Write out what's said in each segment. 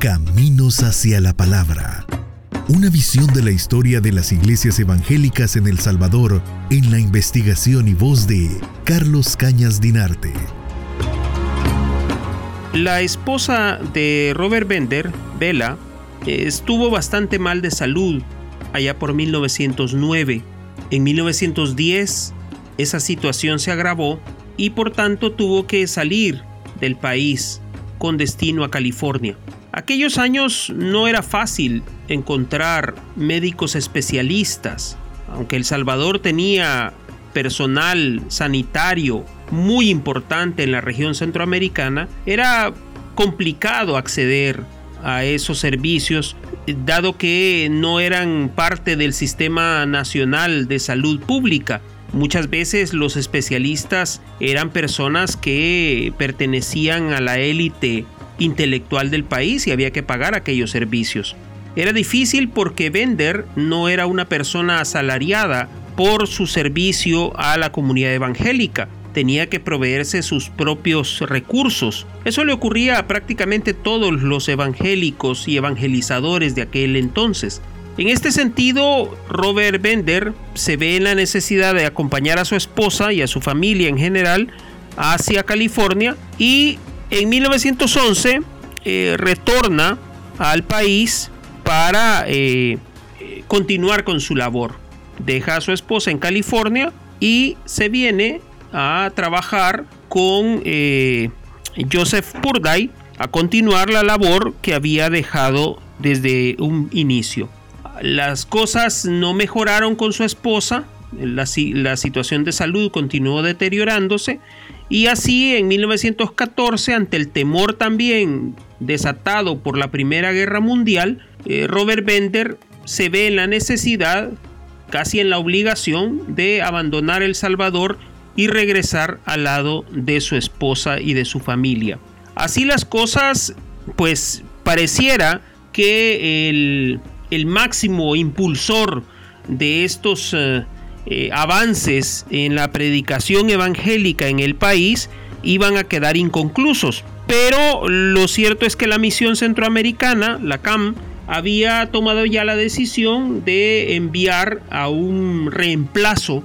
Caminos hacia la Palabra. Una visión de la historia de las iglesias evangélicas en El Salvador en la investigación y voz de Carlos Cañas Dinarte. La esposa de Robert Bender, Bella, estuvo bastante mal de salud allá por 1909. En 1910 esa situación se agravó y por tanto tuvo que salir del país con destino a California. Aquellos años no era fácil encontrar médicos especialistas, aunque El Salvador tenía personal sanitario muy importante en la región centroamericana, era complicado acceder a esos servicios dado que no eran parte del sistema nacional de salud pública. Muchas veces los especialistas eran personas que pertenecían a la élite intelectual del país y había que pagar aquellos servicios. Era difícil porque Bender no era una persona asalariada por su servicio a la comunidad evangélica. Tenía que proveerse sus propios recursos. Eso le ocurría a prácticamente todos los evangélicos y evangelizadores de aquel entonces. En este sentido, Robert Bender se ve en la necesidad de acompañar a su esposa y a su familia en general hacia California y en 1911 eh, retorna al país para eh, continuar con su labor. Deja a su esposa en California y se viene a trabajar con eh, Joseph Purday a continuar la labor que había dejado desde un inicio. Las cosas no mejoraron con su esposa, la situación de salud continuó deteriorándose y así en 1914, ante el temor también desatado por la Primera Guerra Mundial, eh, Robert Bender se ve en la necesidad, casi en la obligación, de abandonar El Salvador y regresar al lado de su esposa y de su familia. Así las cosas, pues pareciera que el, máximo impulsor de estos... Eh, eh, avances en la predicación evangélica en el país iban a quedar inconclusos. Pero lo cierto es que la misión centroamericana, la CAM, había tomado ya la decisión de enviar a un reemplazo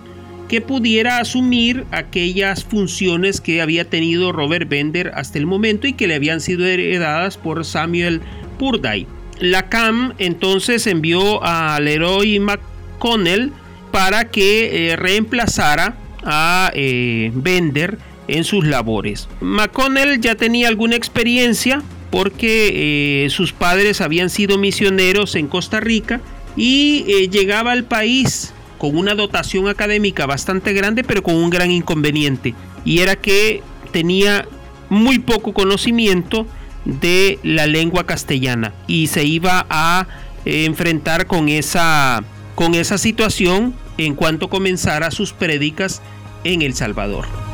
que pudiera asumir aquellas funciones que había tenido Robert Bender hasta el momento y que le habían sido heredadas por Samuel Purday. La CAM entonces envió a Leroy McConnell para que eh, reemplazara a eh, Bender en sus labores. McConnell ya tenía alguna experiencia porque eh, sus padres habían sido misioneros en Costa Rica y llegaba al país con una dotación académica bastante grande pero con un gran inconveniente y era que tenía muy poco conocimiento de la lengua castellana y se iba a enfrentar con esa con esa situación en cuanto comenzara sus prédicas en El Salvador.